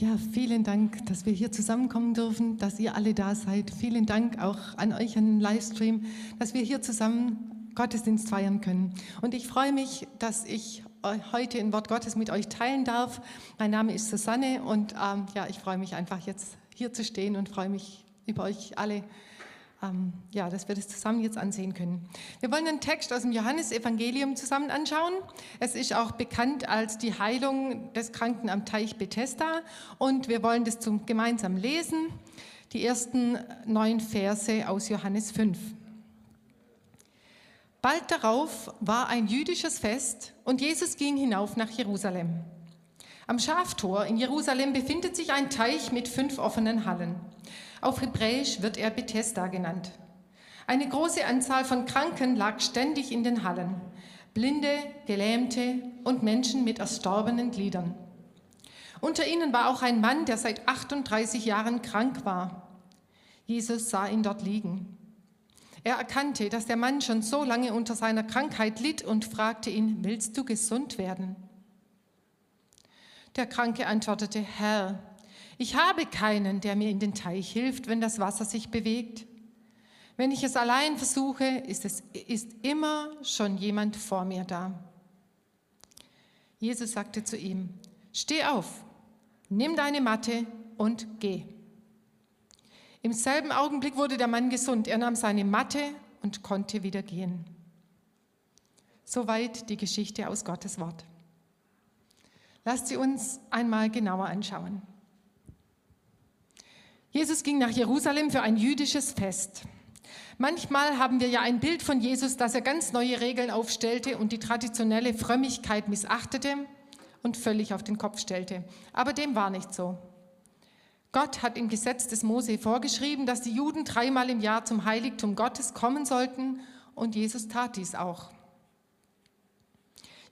Ja, vielen Dank, dass wir hier zusammenkommen dürfen, dass ihr alle da seid. Vielen Dank auch an euch an den Livestream, dass wir hier zusammen Gottesdienst feiern können. Und ich freue mich, dass ich heute ein Wort Gottes mit euch teilen darf. Mein Name ist Susanne und ähm, ja, ich freue mich einfach jetzt hier zu stehen und freue mich über euch alle ähm, ja, dass wir das zusammen jetzt ansehen können. Wir wollen einen Text aus dem Johannesevangelium zusammen anschauen. Es ist auch bekannt als die Heilung des Kranken am Teich Bethesda und wir wollen das zum, gemeinsam lesen. Die ersten neun Verse aus Johannes 5. Bald darauf war ein jüdisches Fest und Jesus ging hinauf nach Jerusalem. Am Schaftor in Jerusalem befindet sich ein Teich mit fünf offenen Hallen. Auf Hebräisch wird er Bethesda genannt. Eine große Anzahl von Kranken lag ständig in den Hallen. Blinde, Gelähmte und Menschen mit erstorbenen Gliedern. Unter ihnen war auch ein Mann, der seit 38 Jahren krank war. Jesus sah ihn dort liegen. Er erkannte, dass der Mann schon so lange unter seiner Krankheit litt und fragte ihn, willst du gesund werden? Der Kranke antwortete, Herr, ich habe keinen, der mir in den Teich hilft, wenn das Wasser sich bewegt. Wenn ich es allein versuche, ist, es, ist immer schon jemand vor mir da. Jesus sagte zu ihm, steh auf, nimm deine Matte und geh. Im selben Augenblick wurde der Mann gesund. Er nahm seine Matte und konnte wieder gehen. Soweit die Geschichte aus Gottes Wort. Lasst sie uns einmal genauer anschauen. Jesus ging nach Jerusalem für ein jüdisches Fest. Manchmal haben wir ja ein Bild von Jesus, dass er ganz neue Regeln aufstellte und die traditionelle Frömmigkeit missachtete und völlig auf den Kopf stellte. Aber dem war nicht so. Gott hat im Gesetz des Mose vorgeschrieben, dass die Juden dreimal im Jahr zum Heiligtum Gottes kommen sollten und Jesus tat dies auch.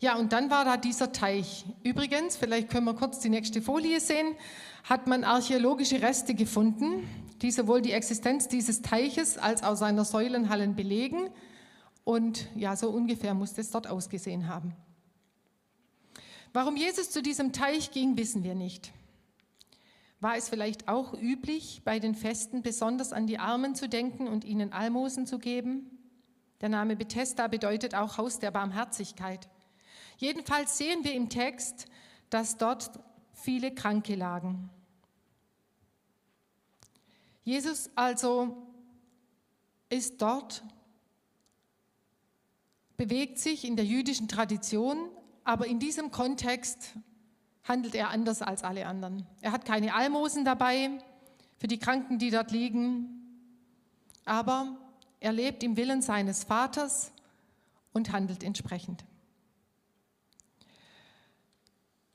Ja, und dann war da dieser Teich. Übrigens, vielleicht können wir kurz die nächste Folie sehen, hat man archäologische Reste gefunden, die sowohl die Existenz dieses Teiches als auch seiner Säulenhallen belegen. Und ja, so ungefähr muss es dort ausgesehen haben. Warum Jesus zu diesem Teich ging, wissen wir nicht. War es vielleicht auch üblich, bei den Festen besonders an die Armen zu denken und ihnen Almosen zu geben? Der Name Bethesda bedeutet auch Haus der Barmherzigkeit. Jedenfalls sehen wir im Text, dass dort viele Kranke lagen. Jesus also ist dort, bewegt sich in der jüdischen Tradition, aber in diesem Kontext handelt er anders als alle anderen. Er hat keine Almosen dabei für die Kranken, die dort liegen, aber er lebt im Willen seines Vaters und handelt entsprechend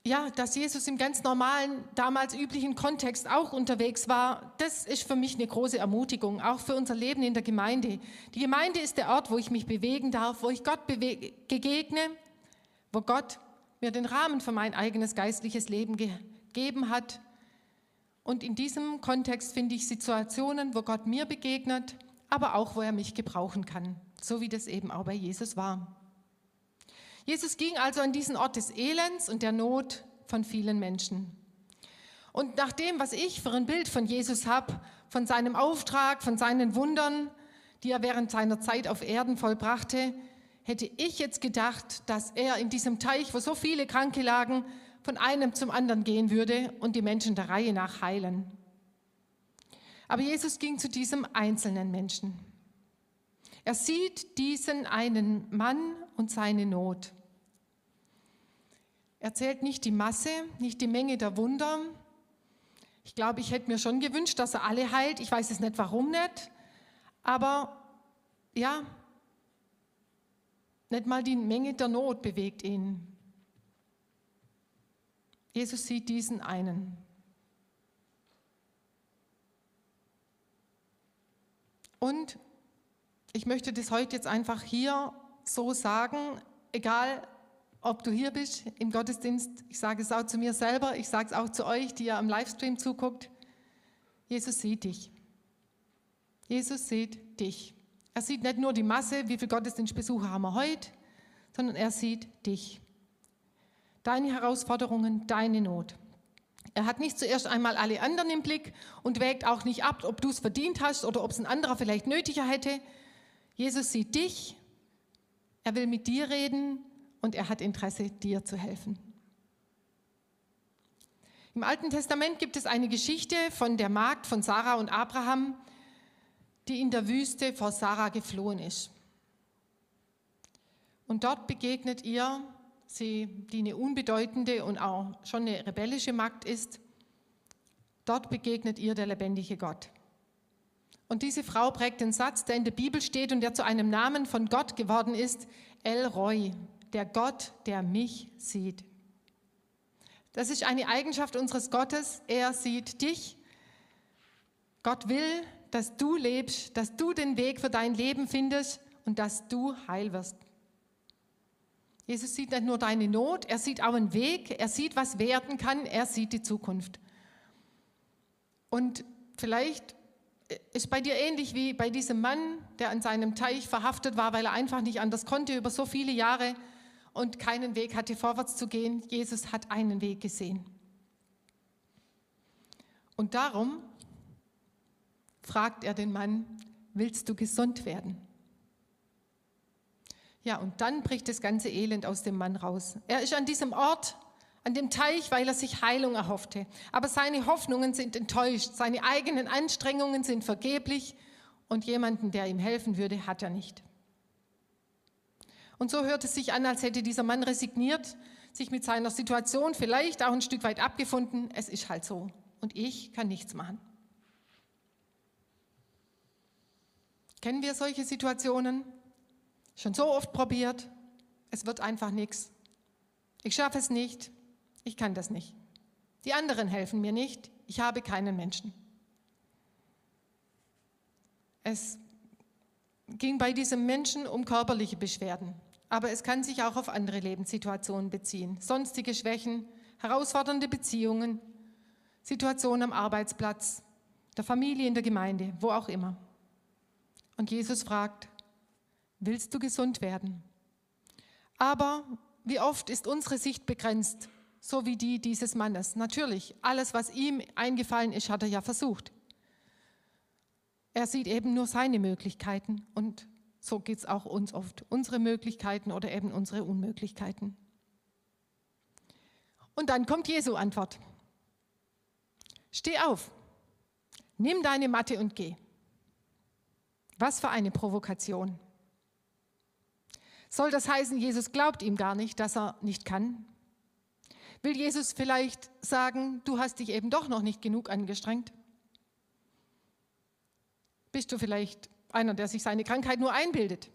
ja, dass Jesus im ganz normalen, damals üblichen Kontext auch unterwegs war, das ist für mich eine große Ermutigung, auch für unser Leben in der Gemeinde. Die Gemeinde ist der Ort, wo ich mich bewegen darf, wo ich Gott begegne, wo Gott mir den Rahmen für mein eigenes geistliches Leben gegeben hat. Und in diesem Kontext finde ich Situationen, wo Gott mir begegnet, aber auch, wo er mich gebrauchen kann, so wie das eben auch bei Jesus war. Jesus ging also an diesen Ort des Elends und der Not von vielen Menschen. Und nach dem, was ich für ein Bild von Jesus habe, von seinem Auftrag, von seinen Wundern, die er während seiner Zeit auf Erden vollbrachte, hätte ich jetzt gedacht, dass er in diesem Teich, wo so viele Kranke lagen, von einem zum anderen gehen würde und die Menschen der Reihe nach heilen. Aber Jesus ging zu diesem einzelnen Menschen. Er sieht diesen einen Mann und seine Not. Er zählt nicht die Masse, nicht die Menge der Wunder. Ich glaube, ich hätte mir schon gewünscht, dass er alle heilt. Ich weiß es nicht, warum nicht. Aber ja, nicht mal die Menge der Not bewegt ihn. Jesus sieht diesen einen. Und ich möchte das heute jetzt einfach hier so sagen, egal ob du hier bist im Gottesdienst, ich sage es auch zu mir selber, ich sage es auch zu euch, die ihr am Livestream zuguckt, Jesus sieht dich. Jesus sieht dich. Er sieht nicht nur die Masse, wie viele Gottesdienstbesucher haben wir heute, sondern er sieht dich. Deine Herausforderungen, deine Not. Er hat nicht zuerst einmal alle anderen im Blick und wägt auch nicht ab, ob du es verdient hast oder ob es ein anderer vielleicht nötiger hätte. Jesus sieht dich, er will mit dir reden und er hat Interesse, dir zu helfen. Im Alten Testament gibt es eine Geschichte von der Magd von Sarah und Abraham, die in der Wüste vor Sarah geflohen ist. Und dort begegnet ihr sie, die eine unbedeutende und auch schon eine rebellische Magd ist, dort begegnet ihr der lebendige Gott. Und diese Frau prägt den Satz, der in der Bibel steht und der zu einem Namen von Gott geworden ist, El Roy, der Gott, der mich sieht. Das ist eine Eigenschaft unseres Gottes. Er sieht dich. Gott will, dass du lebst, dass du den Weg für dein Leben findest und dass du heil wirst. Jesus sieht nicht nur deine Not, er sieht auch einen Weg, er sieht, was werden kann, er sieht die Zukunft. Und vielleicht ist bei dir ähnlich wie bei diesem Mann, der an seinem Teich verhaftet war, weil er einfach nicht anders konnte über so viele Jahre und keinen Weg hatte, vorwärts zu gehen. Jesus hat einen Weg gesehen. Und darum fragt er den Mann, willst du gesund werden? Ja, und dann bricht das ganze Elend aus dem Mann raus. Er ist an diesem Ort, an dem Teich, weil er sich Heilung erhoffte. Aber seine Hoffnungen sind enttäuscht, seine eigenen Anstrengungen sind vergeblich und jemanden, der ihm helfen würde, hat er nicht. Und so hört es sich an, als hätte dieser Mann resigniert, sich mit seiner Situation vielleicht auch ein Stück weit abgefunden. Es ist halt so. Und ich kann nichts machen. Kennen wir solche Situationen? Schon so oft probiert, es wird einfach nichts. Ich schaffe es nicht, ich kann das nicht. Die anderen helfen mir nicht, ich habe keinen Menschen. Es ging bei diesem Menschen um körperliche Beschwerden, aber es kann sich auch auf andere Lebenssituationen beziehen. Sonstige Schwächen, herausfordernde Beziehungen, Situationen am Arbeitsplatz, der Familie, in der Gemeinde, wo auch immer. Und Jesus fragt, willst du gesund werden? Aber wie oft ist unsere Sicht begrenzt, so wie die dieses Mannes? Natürlich, alles, was ihm eingefallen ist, hat er ja versucht. Er sieht eben nur seine Möglichkeiten und so geht es auch uns oft, unsere Möglichkeiten oder eben unsere Unmöglichkeiten. Und dann kommt Jesu Antwort. Steh auf, nimm deine Matte und geh. Was für eine Provokation. Soll das heißen, Jesus glaubt ihm gar nicht, dass er nicht kann? Will Jesus vielleicht sagen, du hast dich eben doch noch nicht genug angestrengt? Bist du vielleicht einer, der sich seine Krankheit nur einbildet?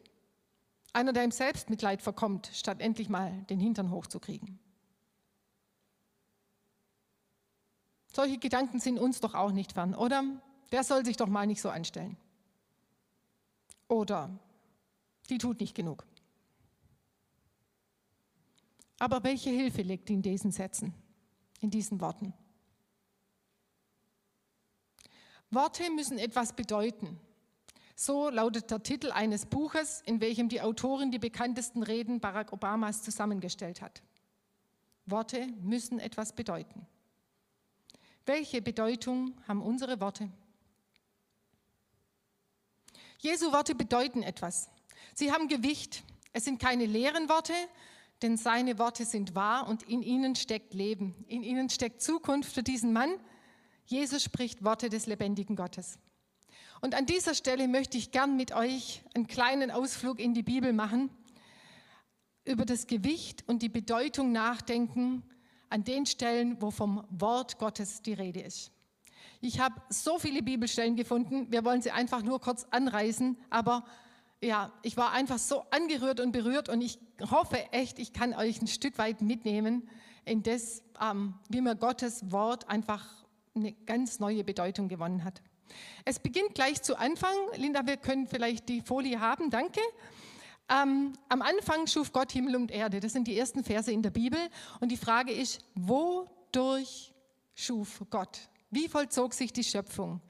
Einer, der im Selbstmitleid verkommt, statt endlich mal den Hintern hochzukriegen? Solche Gedanken sind uns doch auch nicht fern, oder? Der soll sich doch mal nicht so anstellen. Oder die tut nicht genug. Aber welche Hilfe liegt in diesen Sätzen, in diesen Worten? Worte müssen etwas bedeuten. So lautet der Titel eines Buches, in welchem die Autorin die bekanntesten Reden Barack Obamas zusammengestellt hat. Worte müssen etwas bedeuten. Welche Bedeutung haben unsere Worte? Jesu Worte bedeuten etwas. Sie haben Gewicht. Es sind keine leeren Worte, denn seine Worte sind wahr und in ihnen steckt Leben. In ihnen steckt Zukunft für diesen Mann. Jesus spricht Worte des lebendigen Gottes. Und an dieser Stelle möchte ich gern mit euch einen kleinen Ausflug in die Bibel machen, über das Gewicht und die Bedeutung nachdenken an den Stellen, wo vom Wort Gottes die Rede ist. Ich habe so viele Bibelstellen gefunden, wir wollen sie einfach nur kurz anreißen, aber ja, ich war einfach so angerührt und berührt und ich hoffe echt, ich kann euch ein Stück weit mitnehmen in das, ähm, wie mir Gottes Wort einfach eine ganz neue Bedeutung gewonnen hat. Es beginnt gleich zu Anfang. Linda, wir können vielleicht die Folie haben, danke. Ähm, am Anfang schuf Gott Himmel und Erde. Das sind die ersten Verse in der Bibel. Und die Frage ist, wodurch schuf Gott? Wie vollzog sich die Schöpfung?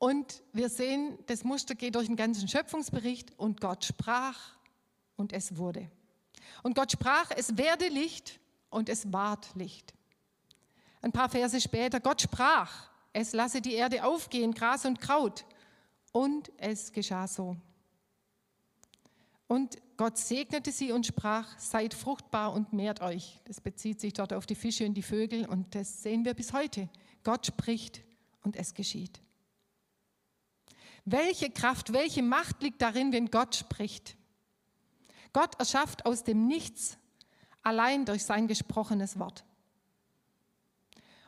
Und wir sehen, das Muster geht durch den ganzen Schöpfungsbericht und Gott sprach und es wurde. Und Gott sprach, es werde Licht und es ward Licht. Ein paar Verse später, Gott sprach, es lasse die Erde aufgehen, Gras und Kraut. Und es geschah so. Und Gott segnete sie und sprach, seid fruchtbar und mehrt euch. Das bezieht sich dort auf die Fische und die Vögel und das sehen wir bis heute. Gott spricht und es geschieht. Welche Kraft, welche Macht liegt darin, wenn Gott spricht? Gott erschafft aus dem Nichts allein durch sein gesprochenes Wort.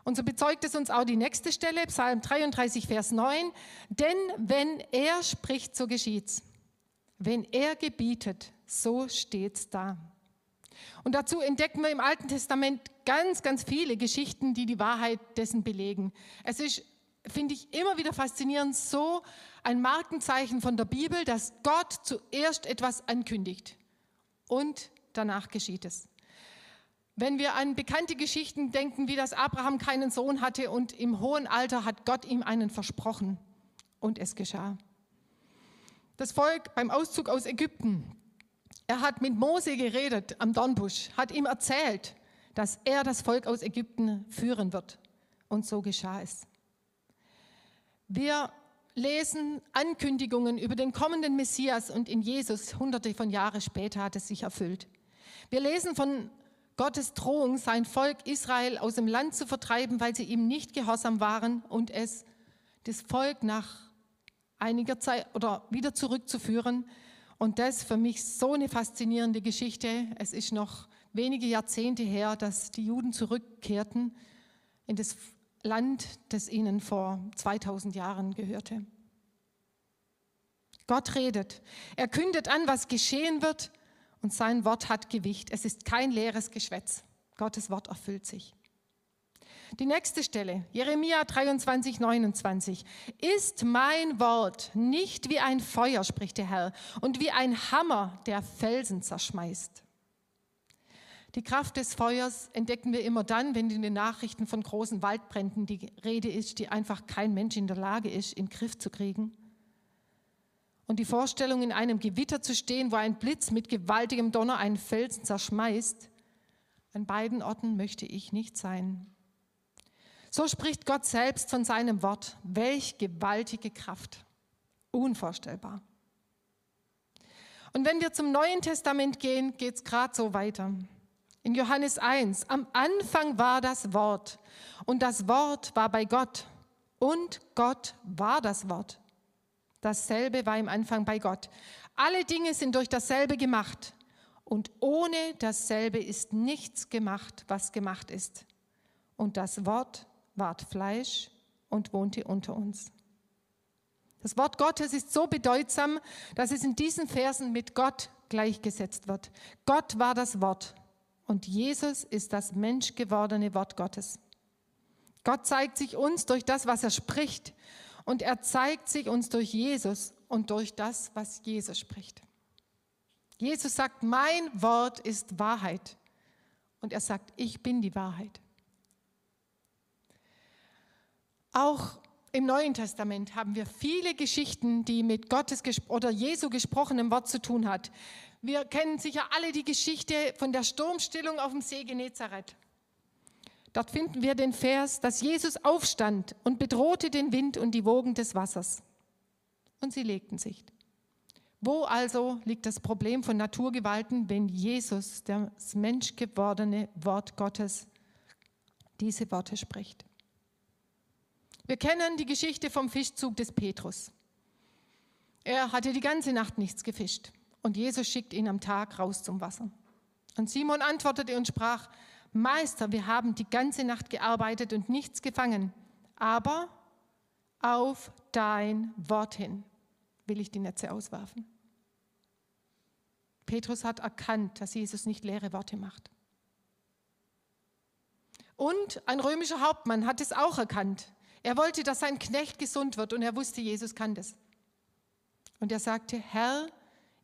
Und so bezeugt es uns auch die nächste Stelle, Psalm 33, Vers 9. Denn wenn er spricht, so geschieht's. Wenn er gebietet, so steht's da. Und dazu entdecken wir im Alten Testament ganz, ganz viele Geschichten, die die Wahrheit dessen belegen. Es ist, finde ich, immer wieder faszinierend, so ein Markenzeichen von der Bibel, dass Gott zuerst etwas ankündigt und danach geschieht es. Wenn wir an bekannte Geschichten denken, wie dass Abraham keinen Sohn hatte und im hohen Alter hat Gott ihm einen versprochen und es geschah. Das Volk beim Auszug aus Ägypten, er hat mit Mose geredet am Dornbusch, hat ihm erzählt, dass er das Volk aus Ägypten führen wird. Und so geschah es. Wir lesen Ankündigungen über den kommenden Messias und in Jesus hunderte von Jahren später hat es sich erfüllt. Wir lesen von Gottes Drohung, sein Volk Israel aus dem Land zu vertreiben, weil sie ihm nicht gehorsam waren und es das Volk nach einiger Zeit oder wieder zurückzuführen. Und das für mich so eine faszinierende Geschichte. Es ist noch wenige Jahrzehnte her, dass die Juden zurückkehrten in das Land, das ihnen vor 2000 Jahren gehörte. Gott redet. Er kündet an, was geschehen wird und sein Wort hat Gewicht. Es ist kein leeres Geschwätz. Gottes Wort erfüllt sich. Die nächste Stelle, Jeremia 23, 29. Ist mein Wort nicht wie ein Feuer, spricht der Herr, und wie ein Hammer, der Felsen zerschmeißt? Die Kraft des Feuers entdecken wir immer dann, wenn in den Nachrichten von großen Waldbränden die Rede ist, die einfach kein Mensch in der Lage ist, in den Griff zu kriegen. Und die Vorstellung, in einem Gewitter zu stehen, wo ein Blitz mit gewaltigem Donner einen Felsen zerschmeißt, an beiden Orten möchte ich nicht sein. So spricht Gott selbst von seinem Wort. Welch gewaltige Kraft. Unvorstellbar. Und wenn wir zum Neuen Testament gehen, geht es gerade so weiter. In Johannes 1, am Anfang war das Wort und das Wort war bei Gott und Gott war das Wort. Dasselbe war im Anfang bei Gott. Alle Dinge sind durch dasselbe gemacht. Und ohne dasselbe ist nichts gemacht, was gemacht ist. Und das Wort ward Fleisch und wohnte unter uns. Das Wort Gottes ist so bedeutsam, dass es in diesen Versen mit Gott gleichgesetzt wird. Gott war das Wort und Jesus ist das menschgewordene Wort Gottes. Gott zeigt sich uns durch das, was er spricht und er zeigt sich uns durch Jesus und durch das, was Jesus spricht. Jesus sagt, mein Wort ist Wahrheit. Und er sagt, ich bin die Wahrheit. Auch im Neuen Testament haben wir viele Geschichten, die mit Gottes oder Jesu gesprochenem Wort zu tun hat. Wir kennen sicher alle die Geschichte von der Sturmstillung auf dem See Genezareth. Dort finden wir den Vers, dass Jesus aufstand und bedrohte den Wind und die Wogen des Wassers. Und sie legten sich. Wo also liegt das Problem von Naturgewalten, wenn Jesus, das menschgewordene Wort Gottes, diese Worte spricht? Wir kennen die Geschichte vom Fischzug des Petrus. Er hatte die ganze Nacht nichts gefischt und Jesus schickt ihn am Tag raus zum Wasser. Und Simon antwortete und sprach, Meister, wir haben die ganze Nacht gearbeitet und nichts gefangen, aber auf dein Wort hin will ich die Netze auswerfen. Petrus hat erkannt, dass Jesus nicht leere Worte macht. Und ein römischer Hauptmann hat es auch erkannt. Er wollte, dass sein Knecht gesund wird und er wusste, Jesus kann das. Und er sagte, Herr,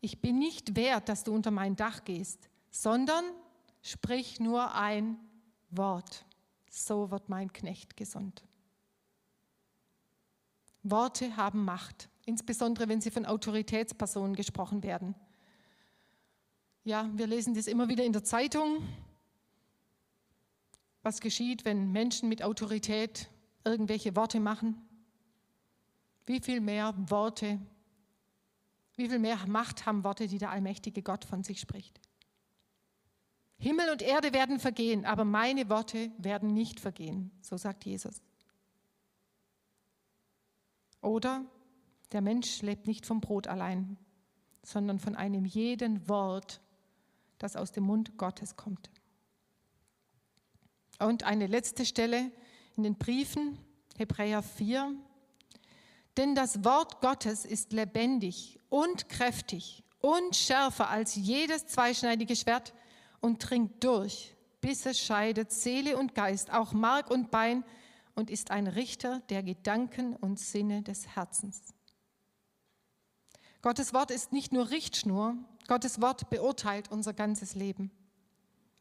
ich bin nicht wert, dass du unter mein Dach gehst, sondern sprich nur ein Wort, so wird mein Knecht gesund. Worte haben Macht, insbesondere wenn sie von Autoritätspersonen gesprochen werden. Ja, wir lesen das immer wieder in der Zeitung. was geschieht, wenn Menschen mit Autorität irgendwelche Worte machen? Wie viel mehr Worte, wie viel mehr Macht haben Worte, die der allmächtige Gott von sich spricht? Himmel und Erde werden vergehen, aber meine Worte werden nicht vergehen, so sagt Jesus. Oder der Mensch lebt nicht vom Brot allein, sondern von einem jeden Wort, das aus dem Mund Gottes kommt. Und eine letzte Stelle in den Briefen, Hebräer 4. Denn das Wort Gottes ist lebendig und kräftig und schärfer als jedes zweischneidige Schwert und dringt durch, bis es scheidet Seele und Geist, auch Mark und Bein und ist ein Richter der Gedanken und Sinne des Herzens. Gottes Wort ist nicht nur Richtschnur, Gottes Wort beurteilt unser ganzes Leben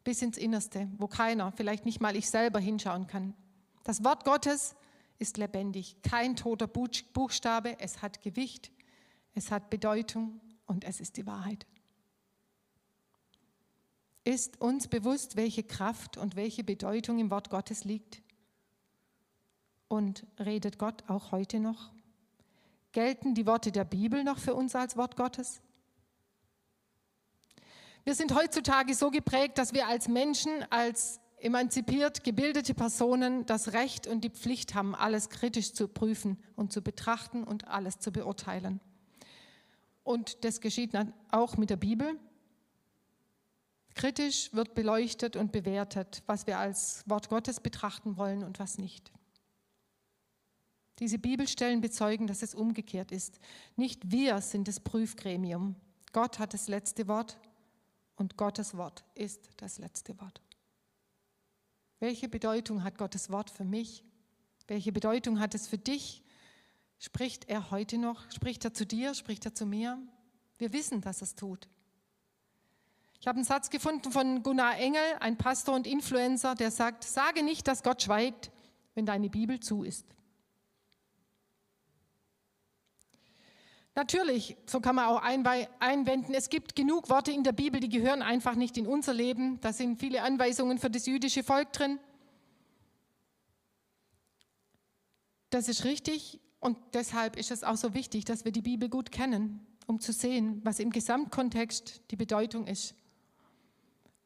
bis ins Innerste, wo keiner, vielleicht nicht mal ich selber hinschauen kann. Das Wort Gottes ist lebendig, kein toter Buchstabe, es hat Gewicht, es hat Bedeutung und es ist die Wahrheit. Ist uns bewusst, welche Kraft und welche Bedeutung im Wort Gottes liegt? Und redet Gott auch heute noch? Gelten die Worte der Bibel noch für uns als Wort Gottes? Wir sind heutzutage so geprägt, dass wir als Menschen, als emanzipiert gebildete Personen das Recht und die Pflicht haben, alles kritisch zu prüfen und zu betrachten und alles zu beurteilen. Und das geschieht auch mit der Bibel. Kritisch wird beleuchtet und bewertet, was wir als Wort Gottes betrachten wollen und was nicht. Diese Bibelstellen bezeugen, dass es umgekehrt ist. Nicht wir sind das Prüfgremium. Gott hat das letzte Wort und Gottes Wort ist das letzte Wort. Welche Bedeutung hat Gottes Wort für mich? Welche Bedeutung hat es für dich? Spricht er heute noch? Spricht er zu dir? Spricht er zu mir? Wir wissen, dass es tut. Ich habe einen Satz gefunden von Gunnar Engel, ein Pastor und Influencer, der sagt, sage nicht, dass Gott schweigt, wenn deine Bibel zu ist. Natürlich, so kann man auch einwenden, es gibt genug Worte in der Bibel, die gehören einfach nicht in unser Leben. Da sind viele Anweisungen für das jüdische Volk drin. Das ist richtig und deshalb ist es auch so wichtig, dass wir die Bibel gut kennen, um zu sehen, was im Gesamtkontext die Bedeutung ist.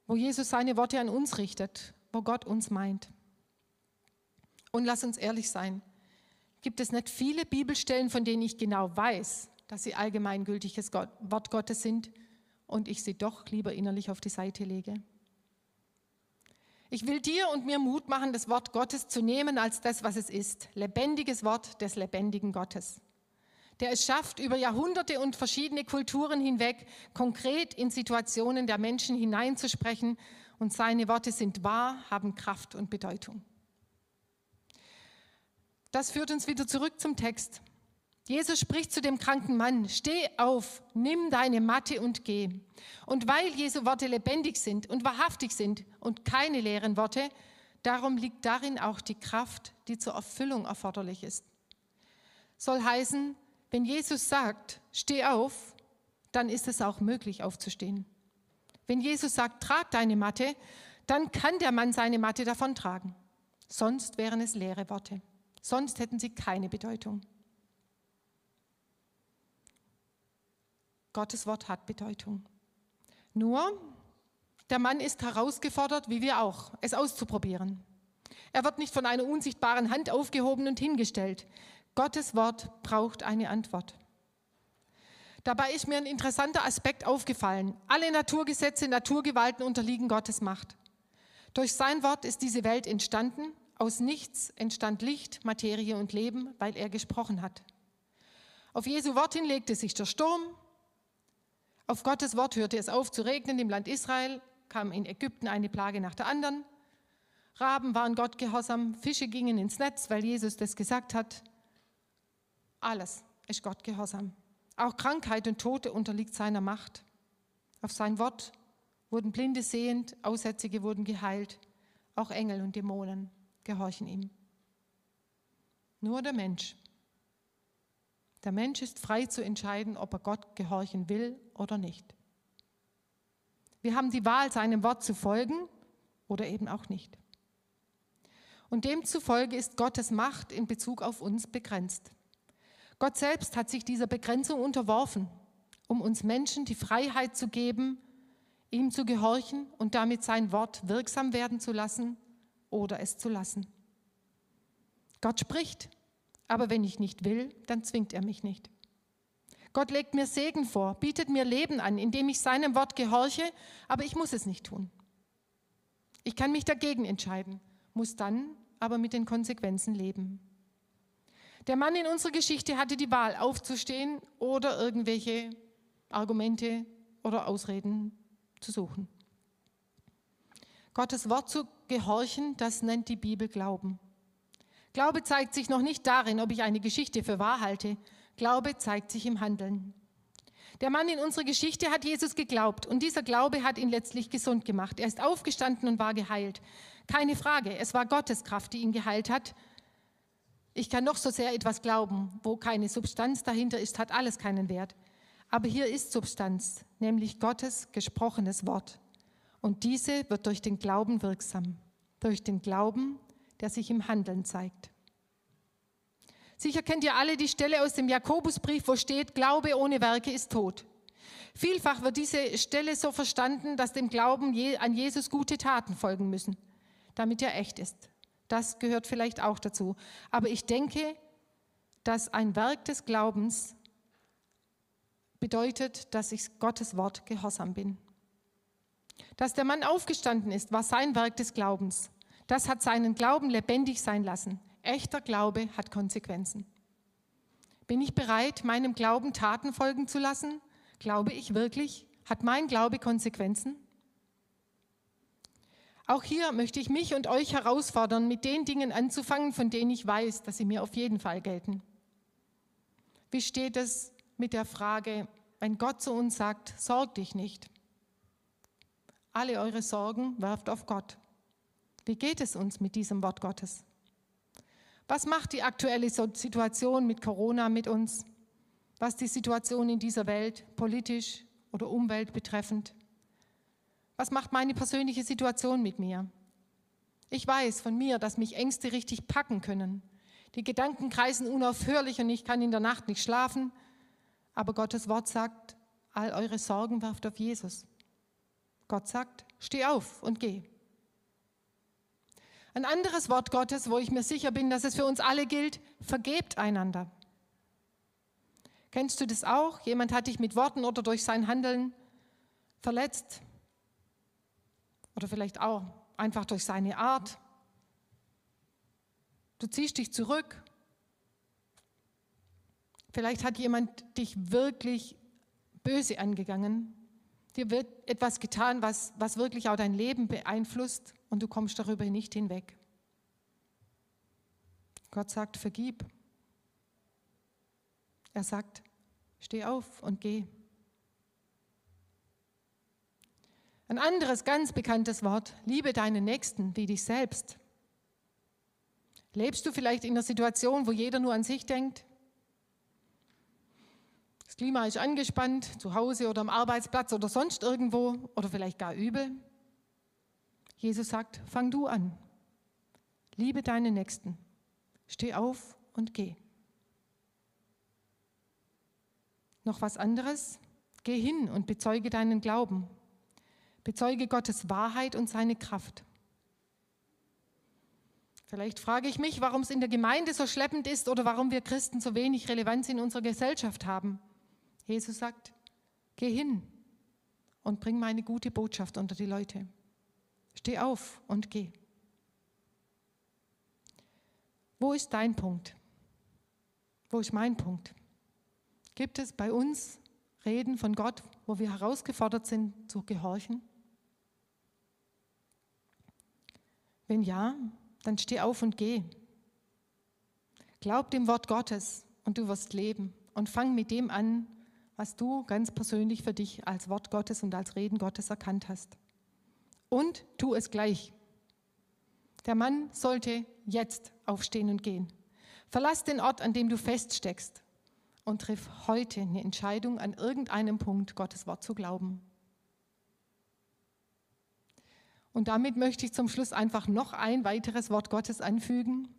Wo Jesus seine Worte an uns richtet, wo Gott uns meint. Und lass uns ehrlich sein, gibt es nicht viele Bibelstellen, von denen ich genau weiß, dass sie allgemeingültiges Wort Gottes sind und ich sie doch lieber innerlich auf die Seite lege. Ich will dir und mir Mut machen, das Wort Gottes zu nehmen als das, was es ist, lebendiges Wort des lebendigen Gottes, der es schafft, über Jahrhunderte und verschiedene Kulturen hinweg konkret in Situationen der Menschen hineinzusprechen und seine Worte sind wahr, haben Kraft und Bedeutung. Das führt uns wieder zurück zum Text. Jesus spricht zu dem kranken Mann, steh auf, nimm deine Matte und geh. Und weil Jesu Worte lebendig sind und wahrhaftig sind und keine leeren Worte, darum liegt darin auch die Kraft, die zur Erfüllung erforderlich ist. Soll heißen, wenn Jesus sagt, steh auf, dann ist es auch möglich aufzustehen. Wenn Jesus sagt, trag deine Matte, dann kann der Mann seine Matte davontragen. Sonst wären es leere Worte. Sonst hätten sie keine Bedeutung. Gottes Wort hat Bedeutung. Nur, der Mann ist herausgefordert, wie wir auch, es auszuprobieren. Er wird nicht von einer unsichtbaren Hand aufgehoben und hingestellt. Gottes Wort braucht eine Antwort. Dabei ist mir ein interessanter Aspekt aufgefallen. Alle Naturgesetze, Naturgewalten unterliegen Gottes Macht. Durch sein Wort ist diese Welt entstanden. Aus nichts entstand Licht, Materie und Leben, weil er gesprochen hat. Auf Jesu Wort hin legte sich der Sturm, auf Gottes Wort hörte es auf zu regnen im Land Israel, kam in Ägypten eine Plage nach der anderen. Raben waren Gott gehorsam, Fische gingen ins Netz, weil Jesus das gesagt hat. Alles ist Gott gehorsam. Auch Krankheit und Tote unterliegt seiner Macht. Auf sein Wort wurden Blinde sehend, Aussätzige wurden geheilt. Auch Engel und Dämonen gehorchen ihm. Nur der Mensch der Mensch ist frei zu entscheiden, ob er Gott gehorchen will oder nicht. Wir haben die Wahl, seinem Wort zu folgen oder eben auch nicht. Und demzufolge ist Gottes Macht in Bezug auf uns begrenzt. Gott selbst hat sich dieser Begrenzung unterworfen, um uns Menschen die Freiheit zu geben, ihm zu gehorchen und damit sein Wort wirksam werden zu lassen oder es zu lassen. Gott spricht, aber wenn ich nicht will, dann zwingt er mich nicht. Gott legt mir Segen vor, bietet mir Leben an, indem ich seinem Wort gehorche, aber ich muss es nicht tun. Ich kann mich dagegen entscheiden, muss dann aber mit den Konsequenzen leben. Der Mann in unserer Geschichte hatte die Wahl, aufzustehen oder irgendwelche Argumente oder Ausreden zu suchen. Gottes Wort zu gehorchen, das nennt die Bibel Glauben. Glaube zeigt sich noch nicht darin, ob ich eine Geschichte für wahr halte. Glaube zeigt sich im Handeln. Der Mann in unserer Geschichte hat Jesus geglaubt und dieser Glaube hat ihn letztlich gesund gemacht. Er ist aufgestanden und war geheilt. Keine Frage, es war Gottes Kraft, die ihn geheilt hat. Ich kann noch so sehr etwas glauben, wo keine Substanz dahinter ist, hat alles keinen Wert. Aber hier ist Substanz, nämlich Gottes gesprochenes Wort. Und diese wird durch den Glauben wirksam, durch den Glauben, der sich im Handeln zeigt. Sicher kennt ihr alle die Stelle aus dem Jakobusbrief, wo steht, Glaube ohne Werke ist tot. Vielfach wird diese Stelle so verstanden, dass dem Glauben an Jesus gute Taten folgen müssen, damit er echt ist. Das gehört vielleicht auch dazu. Aber ich denke, dass ein Werk des Glaubens bedeutet, dass ich Gottes Wort gehorsam bin. Dass der Mann aufgestanden ist, war sein Werk des Glaubens. Das hat seinen Glauben lebendig sein lassen. Echter Glaube hat Konsequenzen. Bin ich bereit, meinem Glauben Taten folgen zu lassen? Glaube ich wirklich? Hat mein Glaube Konsequenzen? Auch hier möchte ich mich und euch herausfordern, mit den Dingen anzufangen, von denen ich weiß, dass sie mir auf jeden Fall gelten. Wie steht es mit der Frage, wenn Gott zu uns sagt, sorg dich nicht. Alle eure Sorgen werft auf Gott. Wie geht es uns mit diesem Wort Gottes? Was macht die aktuelle Situation mit Corona mit uns? Was die Situation in dieser Welt politisch oder Umwelt betreffend? Was macht meine persönliche Situation mit mir? Ich weiß von mir, dass mich Ängste richtig packen können. Die Gedanken kreisen unaufhörlich und ich kann in der Nacht nicht schlafen. Aber Gottes Wort sagt, all eure Sorgen werft auf Jesus. Gott sagt, steh auf und geh. Ein anderes Wort Gottes, wo ich mir sicher bin, dass es für uns alle gilt, vergebt einander. Kennst du das auch? Jemand hat dich mit Worten oder durch sein Handeln verletzt. Oder vielleicht auch einfach durch seine Art. Du ziehst dich zurück Vielleicht hat jemand dich wirklich böse angegangen. Dir wird etwas getan, was, was wirklich auch dein Leben beeinflusst und du kommst darüber nicht hinweg. Gott sagt, vergib. Er sagt, steh auf und geh. Ein anderes ganz bekanntes Wort, liebe deinen Nächsten wie dich selbst. Lebst du vielleicht in einer Situation, wo jeder nur an sich denkt? Das Klima ist angespannt, zu Hause oder am Arbeitsplatz oder sonst irgendwo oder vielleicht gar übel. Jesus sagt, fang du an. Liebe deine Nächsten. Steh auf und geh. Noch was anderes? Geh hin und bezeuge deinen Glauben. Bezeuge Gottes Wahrheit und seine Kraft. Vielleicht frage ich mich, warum es in der Gemeinde so schleppend ist oder warum wir Christen so wenig Relevanz in unserer Gesellschaft haben. Jesus sagt, geh hin und bring meine gute Botschaft unter die Leute. Steh auf und geh. Wo ist dein Punkt? Wo ist mein Punkt? Gibt es bei uns Reden von Gott, wo wir herausgefordert sind zu gehorchen? Wenn ja, dann steh auf und geh. Glaub dem Wort Gottes und du wirst leben und fang mit dem an, was du ganz persönlich für dich als Wort Gottes und als Reden Gottes erkannt hast. Und tu es gleich. Der Mann sollte jetzt aufstehen und gehen. Verlass den Ort, an dem du feststeckst und triff heute eine Entscheidung, an irgendeinem Punkt Gottes Wort zu glauben. Und damit möchte ich zum Schluss einfach noch ein weiteres Wort Gottes anfügen.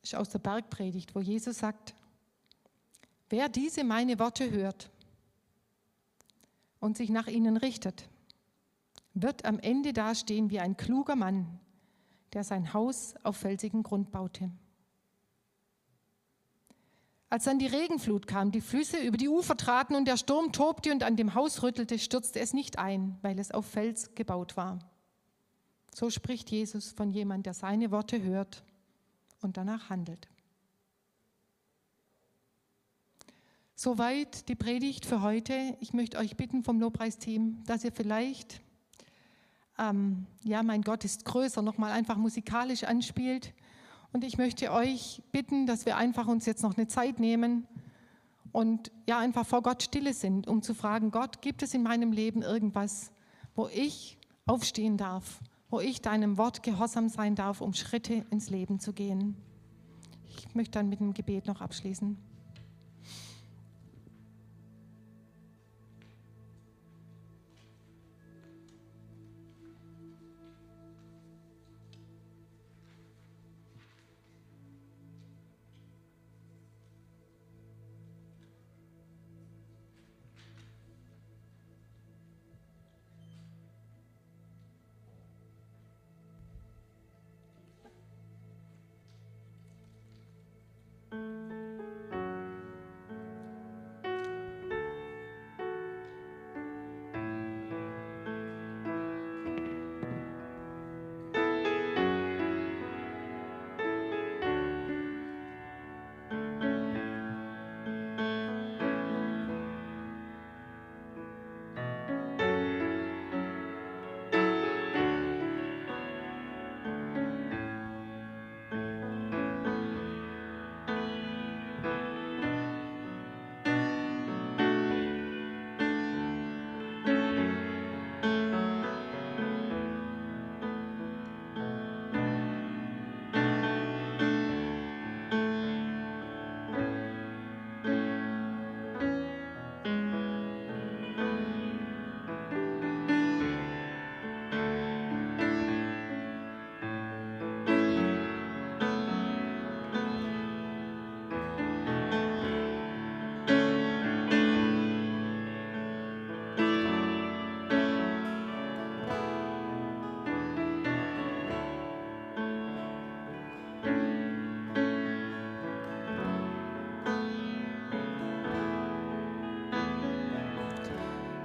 Das ist aus der Bergpredigt, wo Jesus sagt, wer diese meine Worte hört und sich nach ihnen richtet, wird am Ende dastehen wie ein kluger Mann, der sein Haus auf felsigen Grund baute. Als dann die Regenflut kam, die Flüsse über die Ufer traten und der Sturm tobte und an dem Haus rüttelte, stürzte es nicht ein, weil es auf Fels gebaut war. So spricht Jesus von jemand, der seine Worte hört und danach handelt. Soweit die Predigt für heute. Ich möchte euch bitten vom Lobpreisteam, dass ihr vielleicht, ähm, ja, mein Gott ist größer, nochmal einfach musikalisch anspielt. Und ich möchte euch bitten, dass wir einfach uns jetzt noch eine Zeit nehmen und ja, einfach vor Gott stille sind, um zu fragen, Gott, gibt es in meinem Leben irgendwas, wo ich aufstehen darf, wo ich deinem Wort gehorsam sein darf, um Schritte ins Leben zu gehen. Ich möchte dann mit dem Gebet noch abschließen.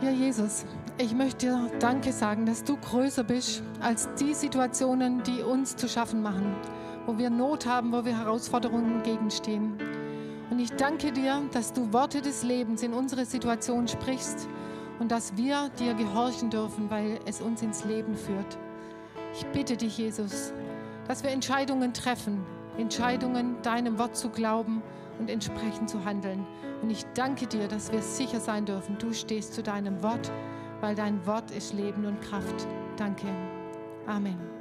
Ja, Jesus, ich möchte dir Danke sagen, dass du größer bist als die Situationen, die uns zu schaffen machen, wo wir Not haben, wo wir Herausforderungen entgegenstehen. Und ich danke dir, dass du Worte des Lebens in unsere Situation sprichst und dass wir dir gehorchen dürfen, weil es uns ins Leben führt. Ich bitte dich, Jesus, dass wir Entscheidungen treffen, Entscheidungen, deinem Wort zu glauben und entsprechend zu handeln. Und ich danke dir, dass wir sicher sein dürfen, du stehst zu deinem Wort, weil dein Wort ist Leben und Kraft. Danke. Amen.